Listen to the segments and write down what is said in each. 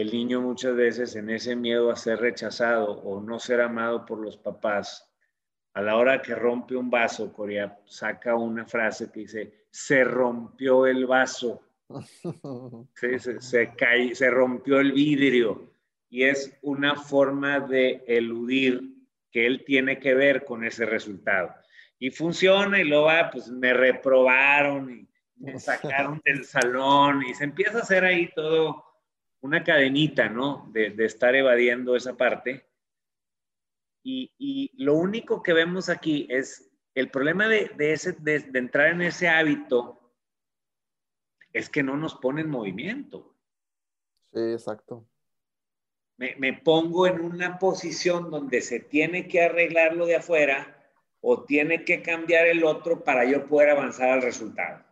el niño muchas veces en ese miedo a ser rechazado o no ser amado por los papás, a la hora que rompe un vaso, Corea saca una frase que dice, se rompió el vaso, se, se, se rompió el vidrio y es una forma de eludir que él tiene que ver con ese resultado. Y funciona y luego va, pues me reprobaron y me sacaron del salón y se empieza a hacer ahí todo una cadenita, ¿no? De, estar evadiendo esa parte. Y, lo único que vemos aquí es el problema de, ese, de, entrar en ese hábito es que no nos pone en movimiento. Sí, exacto. Me, me, pongo en una posición donde se tiene que arreglar lo de afuera o tiene que cambiar el otro para yo poder avanzar al resultado.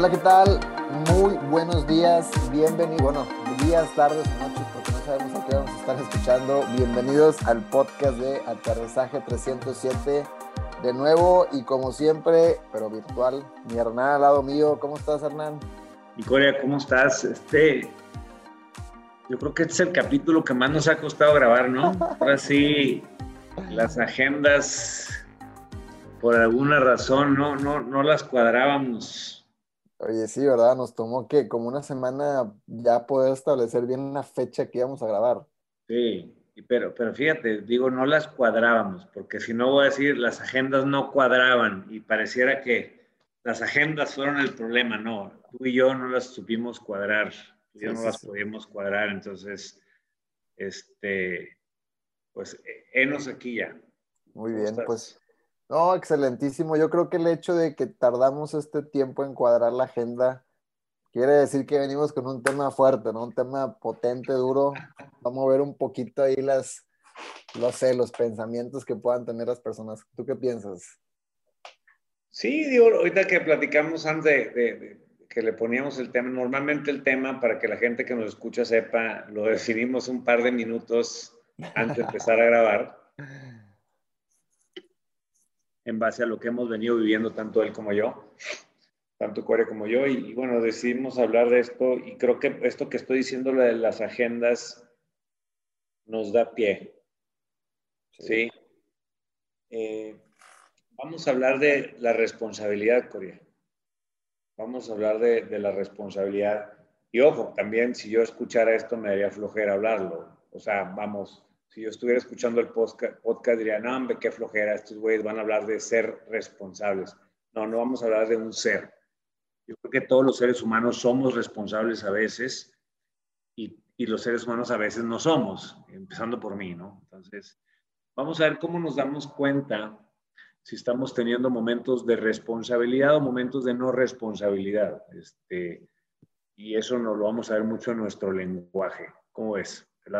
Hola, ¿qué tal? Muy buenos días, bienvenidos, bueno, días, tardes noches, porque no sabemos a qué vamos a estar escuchando. Bienvenidos al podcast de Aterrizaje 307. De nuevo y como siempre, pero virtual, mi Hernán al lado mío. ¿Cómo estás, Hernán? Nicolia, ¿cómo estás? Este, yo creo que este es el capítulo que más nos ha costado grabar, ¿no? Ahora sí, las agendas, por alguna razón, no, no, no las cuadrábamos Oye, sí, ¿verdad? Nos tomó que como una semana ya poder establecer bien una fecha que íbamos a grabar. Sí, pero, pero fíjate, digo, no las cuadrábamos, porque si no voy a decir, las agendas no cuadraban y pareciera que las agendas fueron el problema, no, tú y yo no las supimos cuadrar, tú y yo no las pudimos cuadrar, entonces, este, pues, enos aquí ya. Muy bien, pues no, excelentísimo. Yo creo que el hecho de que tardamos este tiempo en cuadrar la agenda quiere decir que venimos con un tema fuerte, ¿no? Un tema potente, duro. Vamos a ver un poquito ahí las, no sé, los pensamientos que puedan tener las personas. ¿Tú qué piensas? Sí, digo, ahorita que platicamos antes de, que le poníamos el tema, normalmente el tema, para que la gente que nos escucha sepa, lo definimos un par de minutos antes de empezar a grabar en base a lo que hemos venido viviendo tanto él como yo, tanto Corey como yo. Y, bueno, decidimos hablar de esto y creo que esto que estoy diciendo de las agendas nos da pie. ¿Sí? Eh, vamos a hablar de la responsabilidad, Corea. Vamos a hablar de, de, la responsabilidad. Y ojo, también si yo escuchara esto me daría flojera hablarlo. O sea, vamos, si yo estuviera escuchando el podcast, diría, no, hombre, qué flojera, estos güeyes van a hablar de ser responsables. No, no vamos a hablar de un ser. Yo creo que todos los seres humanos somos responsables a veces y, y los seres humanos a veces no somos, empezando por mí, ¿no? Entonces, vamos a ver cómo nos damos cuenta si estamos teniendo momentos de responsabilidad o momentos de no responsabilidad. Este, y eso nos lo vamos a ver mucho en nuestro lenguaje. ¿Cómo es? ¿Te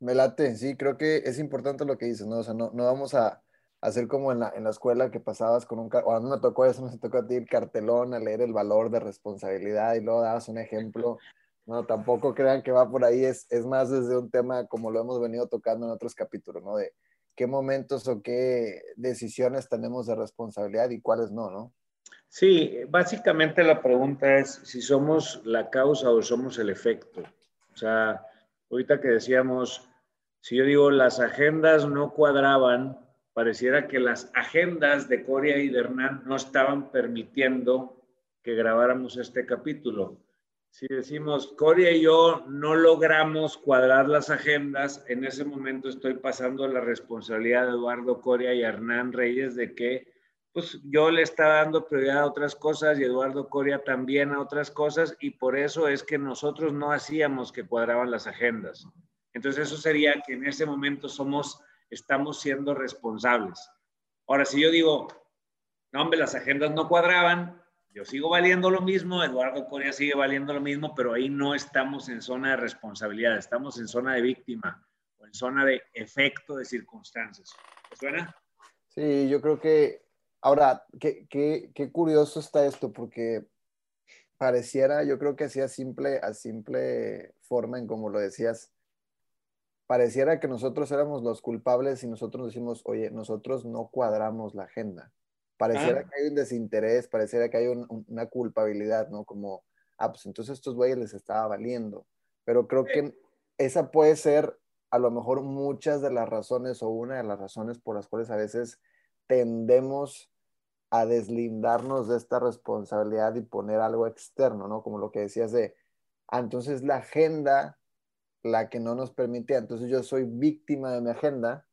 me late, sí, creo que es importante lo que dices, ¿no? O sea, no, no vamos a hacer como en la, en la escuela que pasabas con un, o a mí me tocó eso, me tocó a ti el cartelón, a leer el valor de responsabilidad y luego dabas un ejemplo. No, tampoco crean que va por ahí, es, es más desde un tema como lo hemos venido tocando en otros capítulos, ¿no? De qué momentos o qué decisiones tenemos de responsabilidad y cuáles no, ¿no? Sí, básicamente la pregunta es si somos la causa o somos el efecto. O sea, ahorita que decíamos, si yo digo las agendas no cuadraban, pareciera que las agendas de Coria y de Hernán no estaban permitiendo que grabáramos este capítulo. Si decimos, Coria y yo no logramos cuadrar las agendas, en ese momento estoy pasando la responsabilidad de Eduardo Coria y Hernán Reyes de que pues yo le estaba dando prioridad a otras cosas y Eduardo Coria también a otras cosas y por eso es que nosotros no hacíamos que cuadraban las agendas. Entonces eso sería que en ese momento somos, estamos siendo responsables. Ahora, si yo digo, no, hombre, las agendas no cuadraban, yo sigo valiendo lo mismo, Eduardo Coria sigue valiendo lo mismo, pero ahí no estamos en zona de responsabilidad, estamos en zona de víctima o en zona de efecto de circunstancias. ¿Te suena? Sí, yo creo que Ahora, qué, qué, qué, curioso está esto, porque pareciera, yo creo que así a simple, a simple forma, en como lo decías, pareciera que nosotros éramos los culpables y nosotros decimos, oye, nosotros no cuadramos la agenda. Pareciera que hay un desinterés, pareciera que hay una culpabilidad, ¿no? Como, ah, pues entonces estos güeyes les estaba valiendo. Pero creo que esa puede ser a lo mejor muchas de las razones o una de las razones por las cuales a veces tendemos a deslindarnos de esta responsabilidad y poner algo externo, ¿no? Como lo que decías de, ah, entonces la agenda, la que no nos permitía, entonces yo soy víctima de mi agenda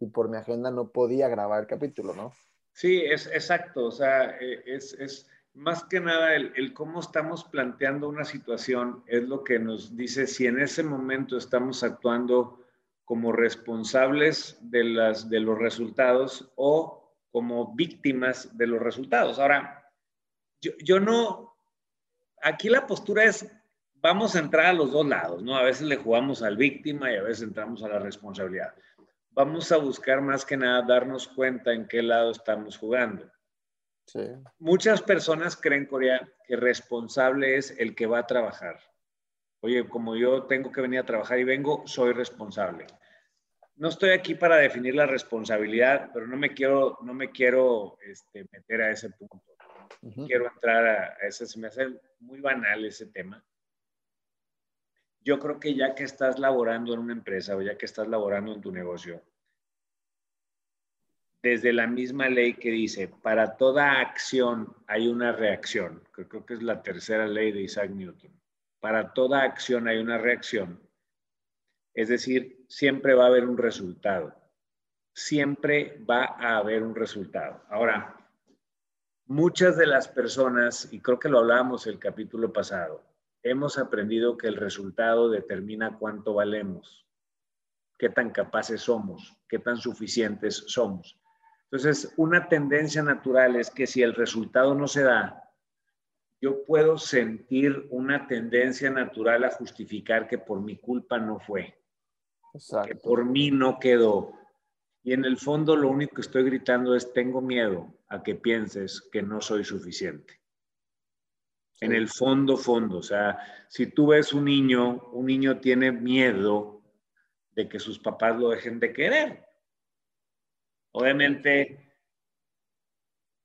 y por mi agenda no podía grabar el capítulo, ¿no? Sí, es exacto, o sea, e, es, es más que nada el, el, cómo estamos planteando una situación es lo que nos dice si en ese momento estamos actuando como responsables de, las, de los resultados o como víctimas de los resultados. Ahora, yo, yo no, aquí la postura es, vamos a entrar a los dos lados, ¿no? A veces le jugamos al víctima y a veces entramos a la responsabilidad. Vamos a buscar más que nada darnos cuenta en qué lado estamos jugando. Sí. Muchas personas creen, Corea, que responsable es el que va a trabajar. Oye, como yo tengo que venir a trabajar y vengo, soy responsable no estoy aquí para definir la responsabilidad, pero no me quiero, no me quiero este, meter a ese punto. Quiero entrar a, ese, se me hace muy banal ese tema. Yo creo que ya que estás laborando en una empresa o ya que estás laborando en tu negocio, desde la misma ley que dice, para toda acción hay una reacción, que creo que es la tercera ley de Isaac Newton, para toda acción hay una reacción es decir, siempre va a haber un resultado. Siempre va a haber un resultado. Ahora, muchas de las personas, y creo que lo hablábamos el capítulo pasado, hemos aprendido que el resultado determina cuánto valemos, qué tan capaces somos, qué tan suficientes somos. Entonces, una tendencia natural es que si el resultado no se da, yo puedo sentir una tendencia natural a justificar que por mi culpa no fue que por mí no quedó. Y en el fondo lo único que estoy gritando es, tengo miedo a que pienses que no soy suficiente. En el fondo, fondo, o sea, si tú ves un niño, un niño tiene miedo de que sus papás lo dejen de querer. Obviamente,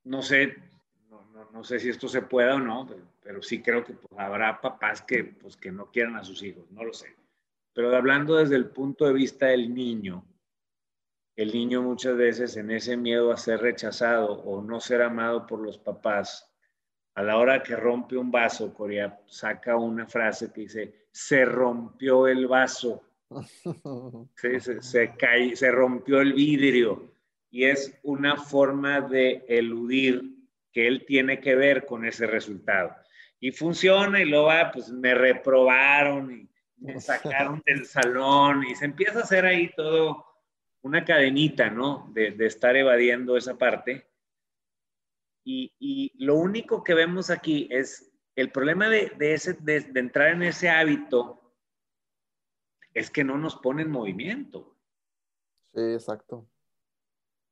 no sé, no, sé si esto se pueda o no, pero, sí creo que pues, habrá papás que, pues, que no quieran a sus hijos, no lo sé. Pero hablando desde el punto de vista del niño, el niño muchas veces en ese miedo a ser rechazado o no ser amado por los papás, a la hora que rompe un vaso, Corea saca una frase que dice, se rompió el vaso, se, se, se rompió el vidrio y es una forma de eludir que él tiene que ver con ese resultado. Y funciona y luego va, pues me reprobaron y me sacaron del salón y se empieza a hacer ahí todo una cadenita, ¿no? De, estar evadiendo esa parte. Y, lo único que vemos aquí es el problema de, ese, de, entrar en ese hábito es que no nos pone en movimiento. Sí, exacto.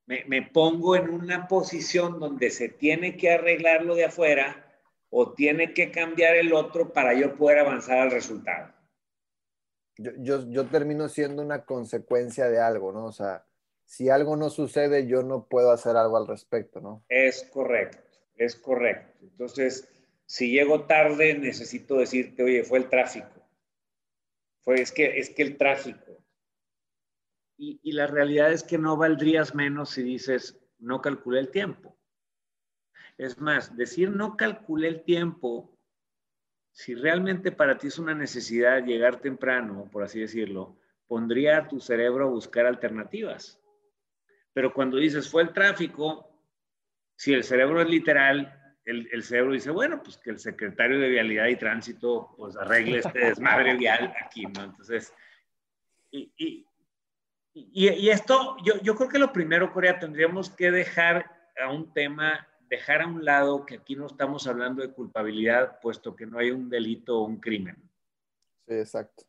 Me, me, pongo en una posición donde se tiene que arreglar lo de afuera o tiene que cambiar el otro para yo poder avanzar al resultado yo, yo, termino siendo una consecuencia de algo, ¿no? O sea, si algo no sucede, yo no puedo hacer algo al respecto, ¿no? Es correcto, es correcto. Entonces, si llego tarde, necesito decirte, oye, fue el tráfico. Fue, es que, es que el tráfico. Y, y la realidad es que no valdrías menos si dices, no calculé el tiempo. Es más, decir no calculé el tiempo si realmente para ti es una necesidad llegar temprano, por así decirlo, pondría a tu cerebro a buscar alternativas. Pero cuando dices fue el tráfico, si el cerebro es literal, el, cerebro dice, bueno, pues que el secretario de Vialidad y Tránsito pues arregle este desmadre vial aquí, ¿no? Entonces, y, y, y, esto, yo, yo creo que lo primero, Corea, tendríamos que dejar a un tema dejar a un lado que aquí no estamos hablando de culpabilidad, puesto que no hay un delito o un crimen. Sí, exacto.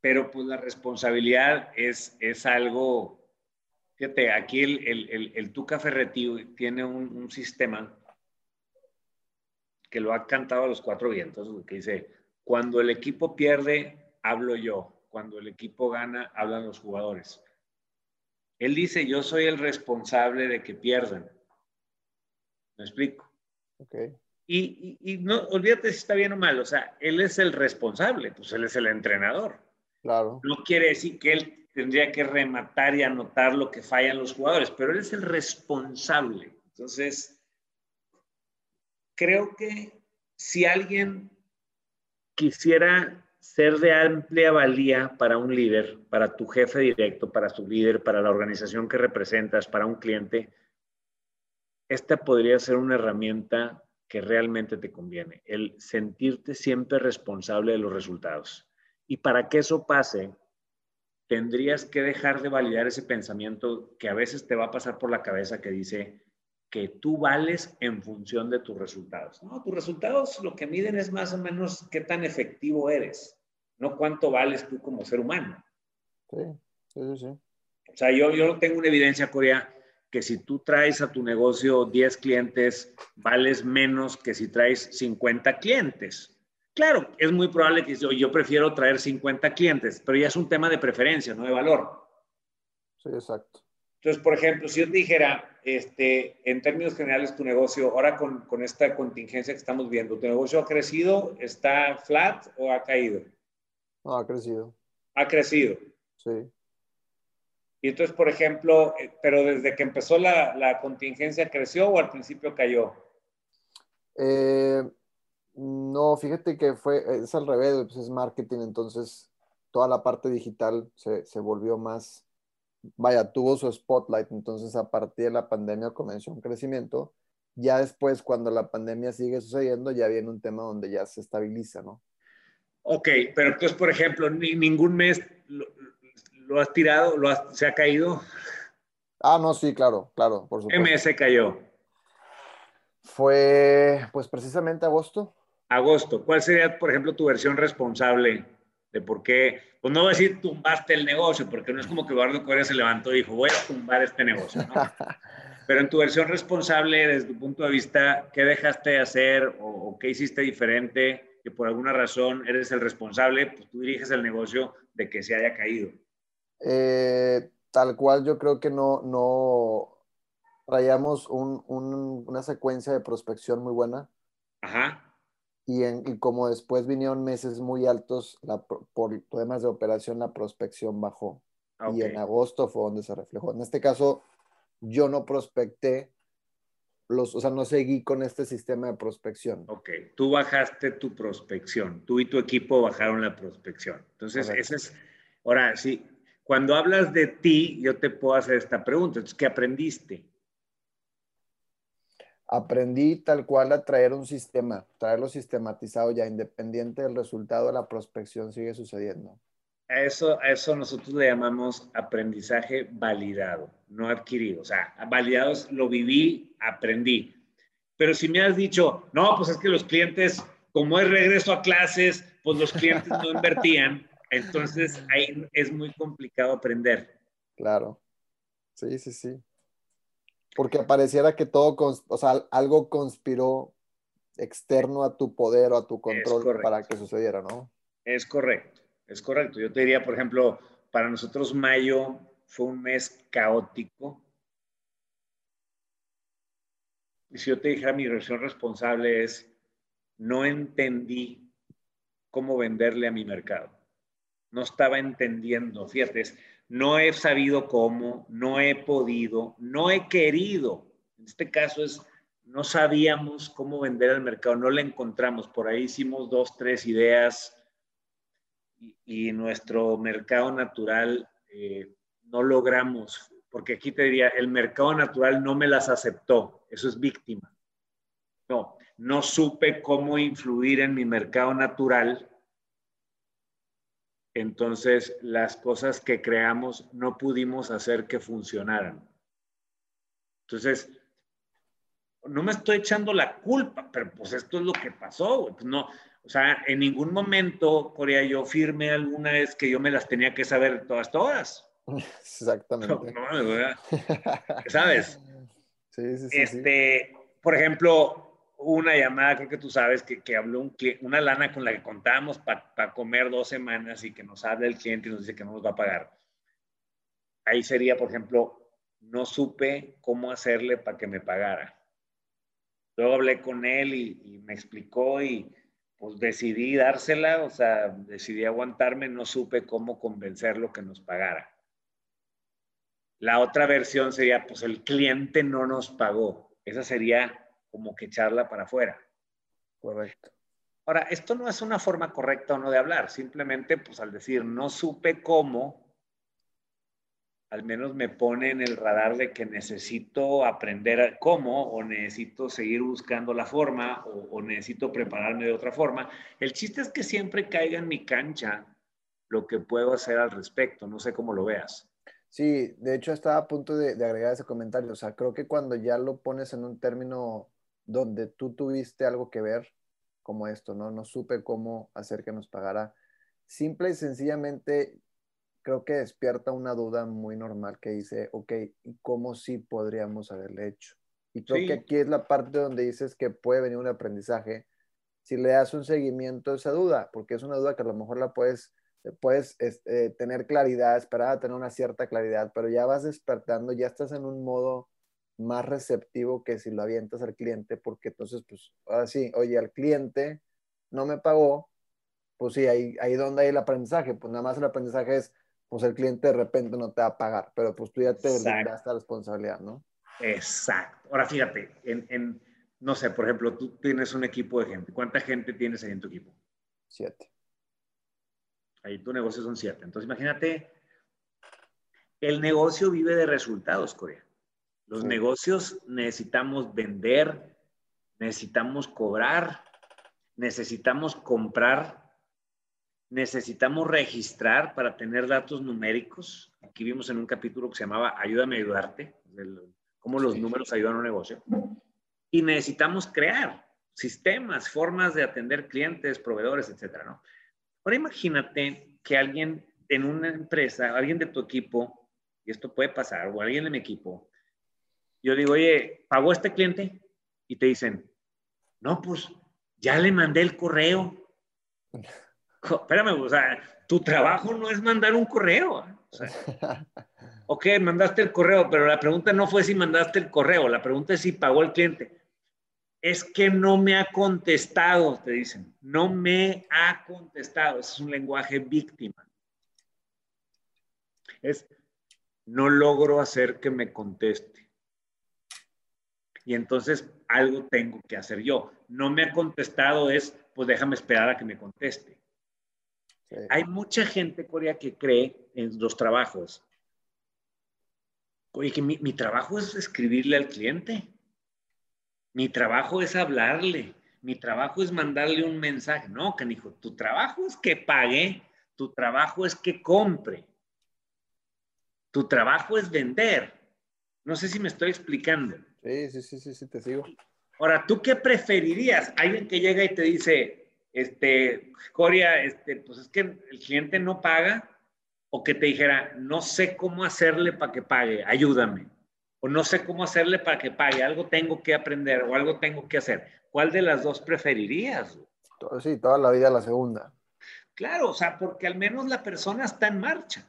Pero pues la responsabilidad es, es algo, fíjate, aquí el, el, el, el Tuca Ferretti tiene un, un sistema que lo ha cantado a los cuatro vientos, que dice, cuando el equipo pierde, hablo yo, cuando el equipo gana, hablan los jugadores. Él dice, yo soy el responsable de que pierdan. ¿Me explico? Okay. Y, y, no, olvídate si está bien o mal, o sea, él es el responsable, pues él es el entrenador. Claro. No quiere decir que él tendría que rematar y anotar lo que fallan los jugadores, pero él es el responsable. Entonces, creo que si alguien quisiera ser de amplia valía para un líder, para tu jefe directo, para tu líder, para la organización que representas, para un cliente, esta podría ser una herramienta que realmente te conviene, el sentirte siempre responsable de los resultados. Y para que eso pase, tendrías que dejar de validar ese pensamiento que a veces te va a pasar por la cabeza que dice que tú vales en función de tus resultados. No, tus resultados lo que miden es más o menos qué tan efectivo eres, no cuánto vales tú como ser humano. Sí, sí, sí. O sea, yo, yo tengo una evidencia, Corea, que si tú traes a tu negocio 10 clientes, vales menos que si traes 50 clientes. Claro, es muy probable que yo, prefiero traer 50 clientes, pero ya es un tema de preferencia, no de valor. Sí, exacto. Entonces, por ejemplo, si yo te dijera, este, en términos generales, tu negocio, ahora con, con, esta contingencia que estamos viendo, ¿tu negocio ha crecido, está flat o ha caído? No, ha crecido. Ha crecido. Sí. Y entonces, por ejemplo, eh, pero desde que empezó la, la contingencia, ¿creció o al principio cayó? Eh, no, fíjate que fue, es al revés, pues es marketing, entonces toda la parte digital se, se, volvió más, vaya, tuvo su spotlight, entonces a partir de la pandemia comenzó un crecimiento. Ya después, cuando la pandemia sigue sucediendo, ya viene un tema donde ya se estabiliza, ¿no? Ok, pero entonces, por ejemplo, ni, ningún mes lo, has tirado, lo se ha caído. Ah, no, sí, claro, claro, por supuesto. ¿Qué mes se cayó? Fue, pues precisamente agosto agosto, ¿cuál sería, por ejemplo, tu versión responsable de por qué? Pues no voy a decir tumbaste el negocio, porque no es como que Eduardo Corea se levantó y dijo, voy a tumbar este negocio, ¿no? Pero en tu versión responsable, desde tu punto de vista, ¿qué dejaste de hacer o, qué hiciste diferente? Que por alguna razón eres el responsable, pues tú diriges el negocio de que se haya caído. Eh, tal cual, yo creo que no, no traíamos un, un, una secuencia de prospección muy buena. Ajá y, en, como después vinieron meses muy altos, la, por temas de operación, la prospección bajó. Y en agosto fue donde se reflejó. En este caso, yo no prospecté, los, o sea, no seguí con este sistema de prospección. Ok, tú bajaste tu prospección, tú y tu equipo bajaron la prospección. Entonces, ese es, ahora, sí, cuando hablas de ti, yo te puedo hacer esta pregunta. Entonces, ¿qué aprendiste? aprendí tal cual a traer un sistema, traerlo sistematizado ya, independiente del resultado, la prospección sigue sucediendo. A eso, a eso nosotros le llamamos aprendizaje validado, no adquirido. O sea, validados lo viví, aprendí. Pero si me has dicho, no, pues es que los clientes, como es regreso a clases, pues los clientes no invertían, entonces ahí es muy complicado aprender. Claro. Sí, sí, sí. Porque pareciera que todo, o sea, algo conspiró externo a tu poder o a tu control para que sucediera, ¿no? Es correcto, es correcto. Yo te diría, por ejemplo, para nosotros mayo fue un mes caótico. Y si yo te dijera mi versión responsable es, no entendí cómo venderle a mi mercado. No estaba entendiendo, fíjate, no he sabido cómo, no he podido, no he querido. En este caso es, no sabíamos cómo vender al mercado, no le encontramos. Por ahí hicimos dos, tres ideas y, nuestro mercado natural eh, no logramos, porque aquí te diría, el mercado natural no me las aceptó, eso es víctima. No, no supe cómo influir en mi mercado natural entonces las cosas que creamos no pudimos hacer que funcionaran. Entonces, no me estoy echando la culpa, pero pues esto es lo que pasó. Pues no, o sea, en ningún momento, Corea, yo firmé alguna vez que yo me las tenía que saber todas, todas. Exactamente. No, ¿Sabes? Sí, sí, sí. Este, por ejemplo, una llamada, creo que tú sabes, que, que habló un una lana con la que contábamos para comer dos semanas y que nos habla el cliente y nos dice que no nos va a pagar. Ahí sería, por ejemplo, no supe cómo hacerle para que me pagara. Luego hablé con él y, y, me explicó y pues decidí dársela, o sea, decidí aguantarme, no supe cómo convencerlo que nos pagara. La otra versión sería, pues el cliente no nos pagó. Esa sería como que echarla para afuera. Correcto. Ahora, esto no es una forma correcta o no de hablar, simplemente pues al decir no supe cómo, al menos me pone en el radar de que necesito aprender cómo o necesito seguir buscando la forma o, o, necesito prepararme de otra forma. El chiste es que siempre caiga en mi cancha lo que puedo hacer al respecto, no sé cómo lo veas. Sí, de hecho estaba a punto de, de agregar ese comentario, o sea, creo que cuando ya lo pones en un término donde tú tuviste algo que ver como esto, ¿no? No supe cómo hacer que nos pagara. Simple y sencillamente creo que despierta una duda muy normal que dice, ok, ¿y cómo sí podríamos haberle hecho? Y creo que aquí es la parte donde dices que puede venir un aprendizaje si le das un seguimiento a esa duda, porque es una duda que a lo mejor la puedes, puedes este, tener claridad, esperar a tener una cierta claridad, pero ya vas despertando, ya estás en un modo más receptivo que si lo avientas al cliente, porque entonces, pues, ahora sí, oye, al cliente no me pagó, pues sí, ahí, ahí donde hay el aprendizaje, pues nada más el aprendizaje es, pues el cliente de repente no te va a pagar, pero pues tú ya te brindaste la responsabilidad, ¿no? Exacto. Ahora fíjate, en, en, no sé, por ejemplo, tú tienes un equipo de gente. ¿Cuánta gente tienes ahí en tu equipo? Siete. Ahí tu negocio son siete. Entonces imagínate, el negocio vive de resultados, Corea. Los negocios necesitamos vender, necesitamos cobrar, necesitamos comprar, necesitamos registrar para tener datos numéricos. Aquí vimos en un capítulo que se llamaba Ayúdame a ayudarte, cómo los números ayudan a un negocio. Y necesitamos crear sistemas, formas de atender clientes, proveedores, etcétera, ¿no? Ahora imagínate que alguien en una empresa, alguien de tu equipo, y esto puede pasar, o alguien de mi equipo, yo digo, oye, ¿pagó este cliente? Y te dicen, no, pues ya le mandé el correo. Espérame, o sea, tu trabajo no es mandar un correo. O sea, ok, mandaste el correo, pero la pregunta no fue si mandaste el correo, la pregunta es si pagó el cliente. Es que no me ha contestado, te dicen. No me ha contestado. Ese es un lenguaje víctima. Es, no logro hacer que me conteste y entonces algo tengo que hacer yo. No me ha contestado es, pues déjame esperar a que me conteste. Hay mucha gente, Corea, que cree en los trabajos. Oye, que mi, mi trabajo es escribirle al cliente. Mi trabajo es hablarle. Mi trabajo es mandarle un mensaje. No, canijo, tu trabajo es que pague. Tu trabajo es que compre. Tu trabajo es vender. No sé si me estoy explicando. Sí, sí, sí, sí, sí, te sigo. Ahora, ¿tú qué preferirías? Alguien que llega y te dice, este, Coria, este, pues es que el cliente no paga, o que te dijera, no sé cómo hacerle para que pague, ayúdame. O no sé cómo hacerle para que pague, algo tengo que aprender o algo tengo que hacer. ¿Cuál de las dos preferirías? Sí, toda la vida la segunda. Claro, o sea, porque al menos la persona está en marcha.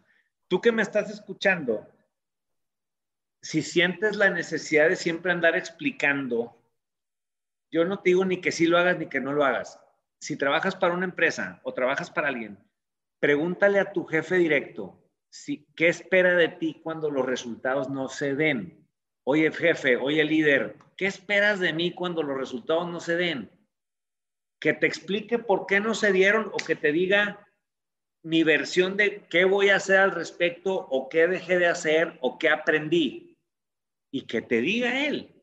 Tú que me estás escuchando, si sientes la necesidad de siempre andar explicando, yo no te digo ni que sí lo hagas ni que no lo hagas. Si trabajas para una empresa o trabajas para alguien, pregúntale a tu jefe directo si, qué espera de ti cuando los resultados no se den. Oye, jefe, oye, líder, ¿qué esperas de mí cuando los resultados no se den? Que te explique por qué no se dieron o que te diga mi versión de qué voy a hacer al respecto o qué dejé de hacer o qué aprendí y que te diga él.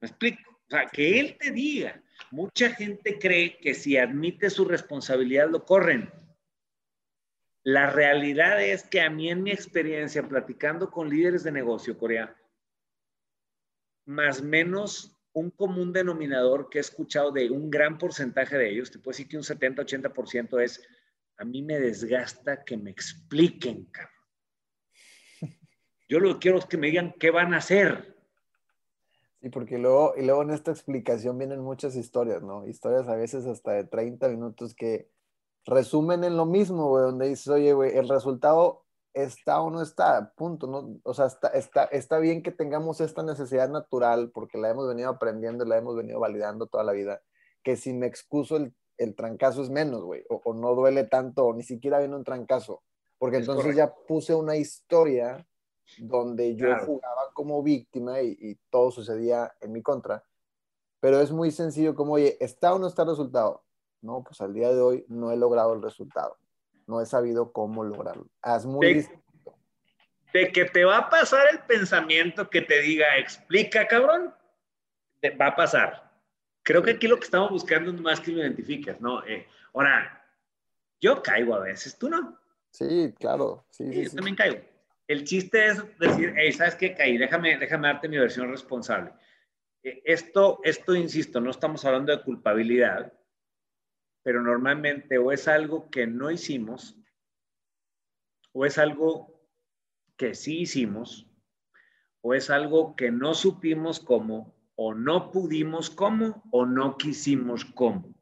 ¿Me explico? O sea, que él te diga. Mucha gente cree que si admite su responsabilidad lo corren. La realidad es que a mí en mi experiencia platicando con líderes de negocio Corea, más menos un común denominador que he escuchado de un gran porcentaje de ellos, te puedo decir que un 70-80% es, a mí me desgasta que me expliquen, cabrón. Yo lo que quiero es que me digan qué van a hacer. Y porque luego, y luego en esta explicación vienen muchas historias, ¿no? Historias a veces hasta de 30 minutos que resumen en lo mismo, güey, donde dices, oye, güey, el resultado está o no está, punto, ¿no? O sea, está, está, está bien que tengamos esta necesidad natural porque la hemos venido aprendiendo, la hemos venido validando toda la vida, que si me excuso el, el trancazo es menos, güey, o, o, no duele tanto, o ni siquiera viene un trancazo, porque es entonces correcto. ya puse una historia donde yo claro. jugaba como víctima y, y, todo sucedía en mi contra. Pero es muy sencillo como, oye, ¿está o no está el resultado? No, pues al día de hoy no he logrado el resultado. No he sabido cómo lograrlo. Haz muy de. De que te va a pasar el pensamiento que te diga, explica, cabrón, te va a pasar. Creo que aquí lo que estamos buscando es más que lo identifiques, ¿no? Eh, ahora, yo caigo a veces, tú no. Sí, claro. Sí, sí, yo sí. también caigo el chiste es decir, hey, ¿sabes qué? Caí, déjame, déjame darte mi versión responsable. Esto, esto, insisto, no estamos hablando de culpabilidad, pero normalmente o es algo que no hicimos, o es algo que sí hicimos, o es algo que no supimos cómo, o no pudimos cómo, o no quisimos cómo.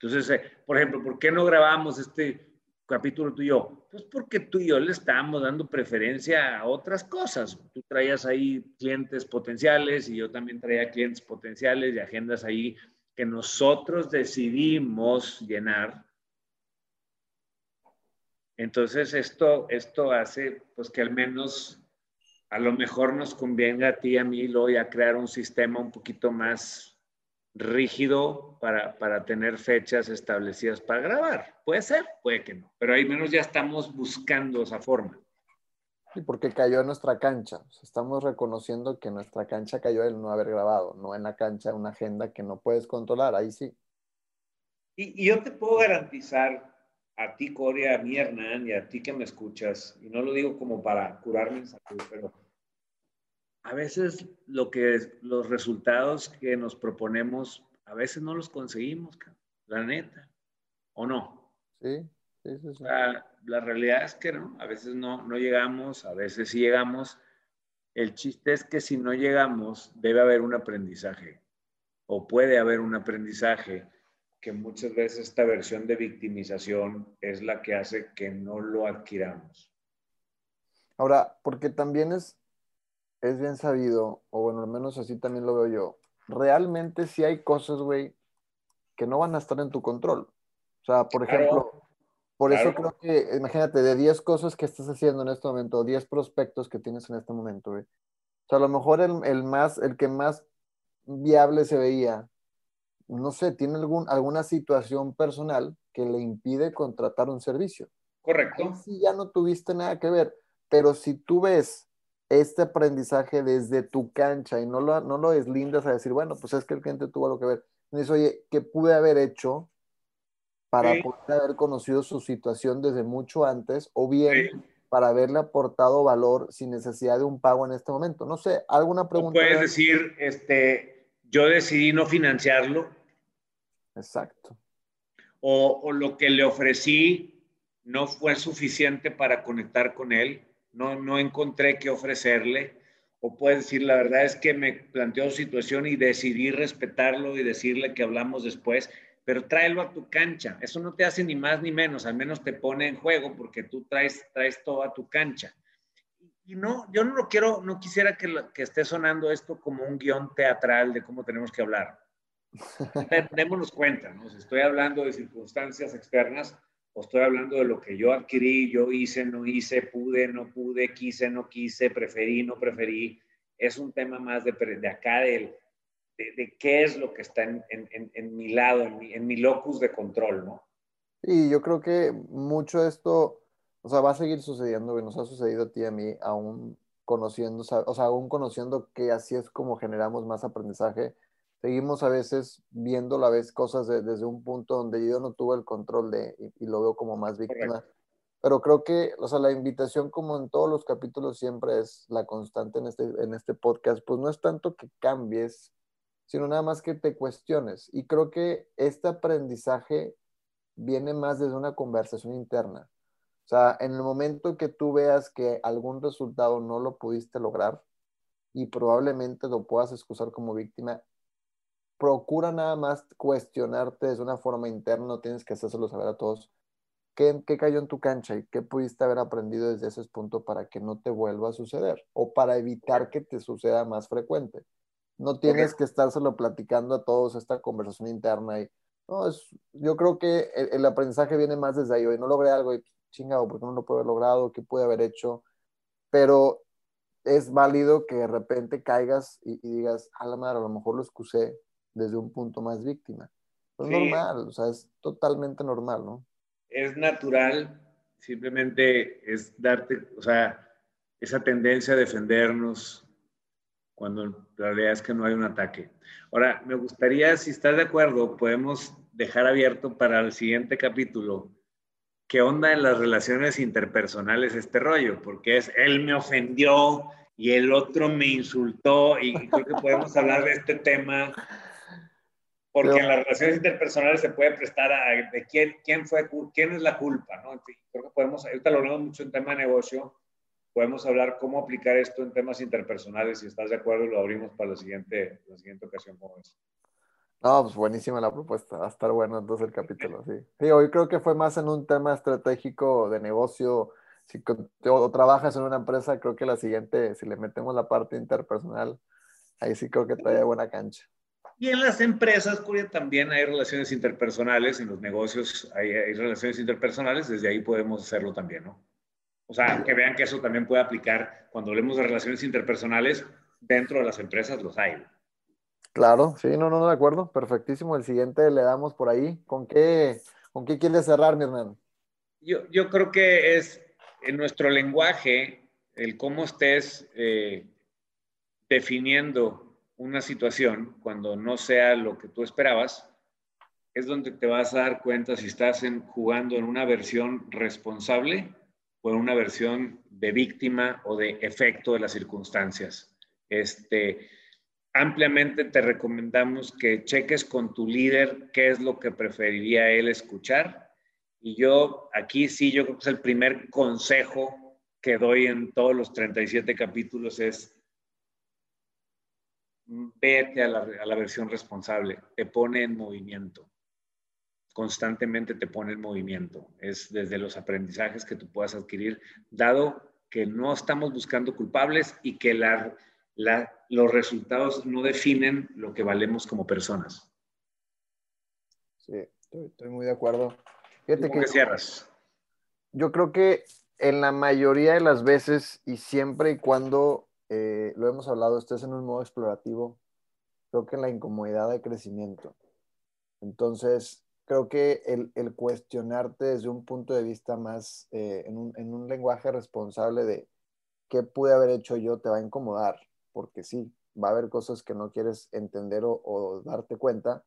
Entonces, eh, por ejemplo, ¿por qué no grabamos este, capítulo tú y yo? Pues porque tú y yo le estábamos dando preferencia a otras cosas. Tú traías ahí clientes potenciales y yo también traía clientes potenciales y agendas ahí que nosotros decidimos llenar. Entonces esto, esto hace pues que al menos a lo mejor nos convenga a ti y a mí luego ya crear un sistema un poquito más rígido para, para, tener fechas establecidas para grabar. Puede ser, puede que no, pero al menos ya estamos buscando esa forma. Sí, porque cayó en nuestra cancha. estamos reconociendo que nuestra cancha cayó el no haber grabado, no en la cancha una agenda que no puedes controlar, ahí sí. Y, y yo te puedo garantizar a ti, Coria, a mí, Hernán, y a ti que me escuchas, y no lo digo como para curarme en salud, pero a veces lo que los resultados que nos proponemos a veces no los conseguimos, la neta, ¿o no? Sí, sí, sí. sí. La, la, realidad es que no, a veces no, no llegamos, a veces sí llegamos. El chiste es que si no llegamos, debe haber un aprendizaje, o puede haber un aprendizaje, que muchas veces esta versión de victimización es la que hace que no lo adquiramos. Ahora, porque también es, es bien sabido, o bueno, al menos así también lo veo yo, realmente sí hay cosas, güey, que no van a estar en tu control. O sea, por ejemplo, claro, por claro. eso creo que, imagínate, de 10 cosas que estás haciendo en este momento, 10 prospectos que tienes en este momento, güey. O sea, a lo mejor el, el, más, el que más viable se veía, no sé, tiene algún, alguna situación personal que le impide contratar un servicio. Correcto. Ahí sí ya no tuviste nada que ver, pero si tú ves este aprendizaje desde tu cancha y no lo, no lo deslindas a decir, bueno, pues es que el cliente tuvo algo que ver. Dices, oye, ¿qué pude haber hecho para sí. poder haber conocido su situación desde mucho antes o bien sí. para haberle aportado valor sin necesidad de un pago en este momento? No sé, ¿alguna pregunta? Puedes decir, este, yo decidí no financiarlo. Exacto. O, o lo que le ofrecí no fue suficiente para conectar con él no, no encontré qué ofrecerle. O puedes decir, la verdad es que me planteó situación y decidí respetarlo y decirle que hablamos después, pero tráelo a tu cancha. Eso no te hace ni más ni menos, al menos te pone en juego porque tú traes, traes todo a tu cancha. Y no, yo no lo quiero, no quisiera que, lo, que esté sonando esto como un guion teatral de cómo tenemos que hablar. Démonos cuenta, ¿no? Si estoy hablando de circunstancias externas, o estoy hablando de lo que yo adquirí, yo hice, no hice, pude, no pude, quise, no quise, preferí, no preferí. Es un tema más de, de acá, de, de, de, qué es lo que está en, en, en mi lado, en mi, en mi, locus de control, ¿no? Y yo creo que mucho esto, o sea, va a seguir sucediendo, que nos ha sucedido a ti y a mí, aún conociendo, o sea, aún conociendo que así es como generamos más aprendizaje seguimos a veces viendo a vez cosas de, desde un punto donde yo no tuve el control de y, y lo veo como más víctima. Correcto. Pero creo que, o sea, la invitación como en todos los capítulos siempre es la constante en este, en este podcast, pues no es tanto que cambies, sino nada más que te cuestiones. Y creo que este aprendizaje viene más desde una conversación interna. O sea, en el momento que tú veas que algún resultado no lo pudiste lograr, y probablemente lo puedas excusar como víctima, procura nada más cuestionarte de una forma interna, no tienes que hacérselo saber a todos. ¿Qué, ¿Qué, cayó en tu cancha y qué pudiste haber aprendido desde ese punto para que no te vuelva a suceder o para evitar que te suceda más frecuente? No tienes que estárselo platicando a todos esta conversación interna y no, es, yo creo que el, aprendizaje viene más desde ahí. Hoy no logré algo y chingado, ¿por qué no lo puedo haber logrado? ¿Qué pude haber hecho? Pero es válido que de repente caigas y, digas, a la madre, a lo mejor lo excusé desde un punto más víctima. Es normal, o sea, es totalmente normal, ¿no? Es natural, simplemente es darte, o sea, esa tendencia a defendernos cuando la realidad es que no hay un ataque. Ahora, me gustaría, si estás de acuerdo, podemos dejar abierto para el siguiente capítulo qué onda en las relaciones interpersonales este rollo, porque es él me ofendió y el otro me insultó y creo que podemos hablar de este tema porque en las relaciones interpersonales se puede prestar a de quién, quién fue, quién es la culpa, ¿no? creo que podemos, ahorita lo hablamos mucho en tema de negocio, podemos hablar cómo aplicar esto en temas interpersonales, si estás de acuerdo lo abrimos para la siguiente, la siguiente ocasión como es. No, pues buenísima la propuesta, va a estar bueno entonces el capítulo, sí. Sí, hoy creo que fue más en un tema estratégico de negocio, si o trabajas en una empresa, creo que la siguiente, si le metemos la parte interpersonal, ahí sí creo que trae buena cancha. Y en las empresas, Curia, también hay relaciones interpersonales, en los negocios hay, hay, relaciones interpersonales, desde ahí podemos hacerlo también, ¿no? O sea, que vean que eso también puede aplicar cuando hablemos de relaciones interpersonales, dentro de las empresas los hay. Claro, sí, no, no, de acuerdo, perfectísimo. El siguiente le damos por ahí. ¿Con qué, con qué quieres cerrar, mi hermano? Yo, yo creo que es en nuestro lenguaje, el cómo estés eh, definiendo una situación cuando no sea lo que tú esperabas, es donde te vas a dar cuenta si estás jugando en una versión responsable o en una versión de víctima o de efecto de las circunstancias. Este, ampliamente te recomendamos que cheques con tu líder qué es lo que preferiría él escuchar. Y yo aquí sí, yo creo que es el primer consejo que doy en todos los 37 capítulos es vete a la, a la versión responsable, te pone en movimiento constantemente te pone en movimiento. Es desde los aprendizajes que tú puedas adquirir, dado que no estamos buscando culpables y que la, los resultados no definen lo que valemos como personas. Sí, estoy, muy de acuerdo. Fíjate que, cierras? Yo creo que en la mayoría de las veces y siempre y cuando eh, lo hemos hablado, estés en un modo explorativo, creo que la incomodidad de crecimiento. Entonces, creo que el, cuestionarte desde un punto de vista más, eh, en, un, en, un, lenguaje responsable de qué pude haber hecho yo, te va a incomodar porque sí, va a haber cosas que no quieres entender o, darte cuenta,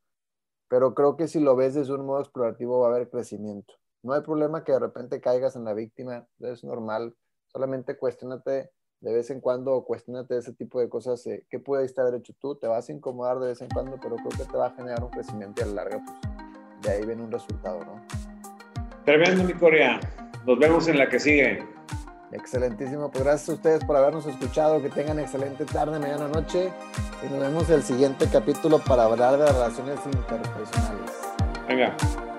pero creo que si lo ves desde un modo explorativo va a haber crecimiento. No hay problema que de repente caigas en la víctima, es normal, solamente cuestionate de vez en cuando cuestionate ese tipo de cosas, eh, qué pudiste haber hecho tú, te vas a incomodar de vez en cuando, pero creo que te va a generar un crecimiento y a la larga, pues de ahí viene un resultado, ¿no? Tremendo, mi Corea. Nos vemos en la que sigue. Excelentísimo, pues gracias a ustedes por habernos escuchado, que tengan excelente tarde, mañana, noche y nos vemos en el siguiente capítulo para hablar de relaciones interpersonales. Venga.